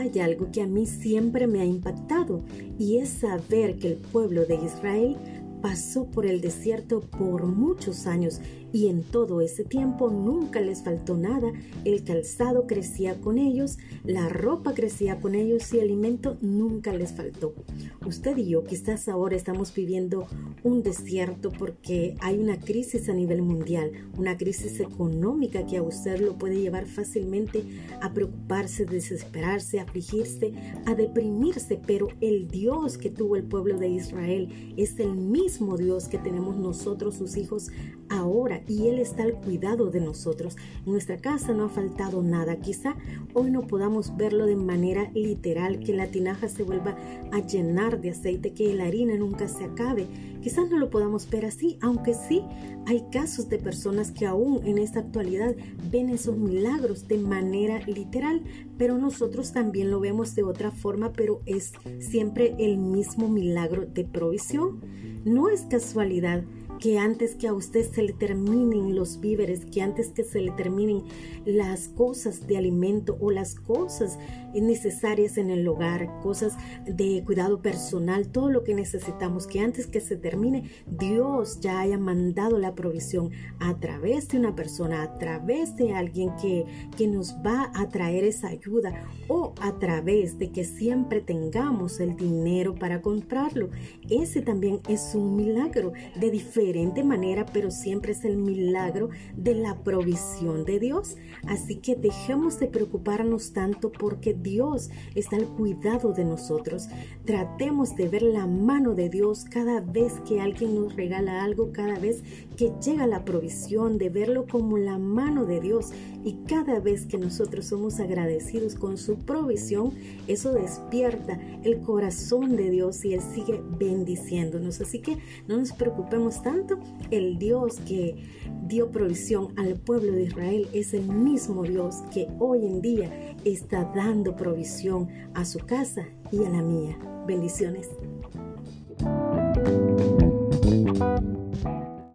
hay algo que a mí siempre me ha impactado y es saber que el pueblo de Israel pasó por el desierto por muchos años y en todo ese tiempo nunca les faltó nada, el calzado crecía con ellos, la ropa crecía con ellos y el alimento nunca les faltó. Usted y yo quizás ahora estamos viviendo un desierto porque hay una crisis a nivel mundial, una crisis económica que a usted lo puede llevar fácilmente a preocuparse, desesperarse, afligirse, a deprimirse, pero el Dios que tuvo el pueblo de Israel es el mismo Dios que tenemos nosotros, sus hijos, ahora y Él está al cuidado de nosotros. En nuestra casa no ha faltado nada. Quizá hoy no podamos verlo de manera literal, que la tinaja se vuelva a llenar de aceite, que la harina nunca se acabe. Quizás no lo podamos ver así, aunque sí hay casos de personas que aún en esta actualidad ven esos milagros de manera literal, pero nosotros también lo vemos de otra forma, pero es siempre el mismo milagro de provisión. No es casualidad que antes que a usted se le terminen los víveres, que antes que se le terminen las cosas de alimento o las cosas necesarias en el hogar, cosas de cuidado personal, todo lo que necesitamos, que antes que se termine, Dios ya haya mandado la provisión a través de una persona, a través de alguien que, que nos va a traer esa ayuda o a través de que siempre tengamos el dinero para comprarlo. Ese también es un milagro de diferencia diferente manera, pero siempre es el milagro de la provisión de Dios. Así que dejemos de preocuparnos tanto porque Dios está al cuidado de nosotros. Tratemos de ver la mano de Dios cada vez que alguien nos regala algo, cada vez que llega la provisión, de verlo como la mano de Dios. Y cada vez que nosotros somos agradecidos con su provisión, eso despierta el corazón de Dios y Él sigue bendiciéndonos. Así que no nos preocupemos tanto el Dios que dio provisión al pueblo de Israel es el mismo Dios que hoy en día está dando provisión a su casa y a la mía. Bendiciones.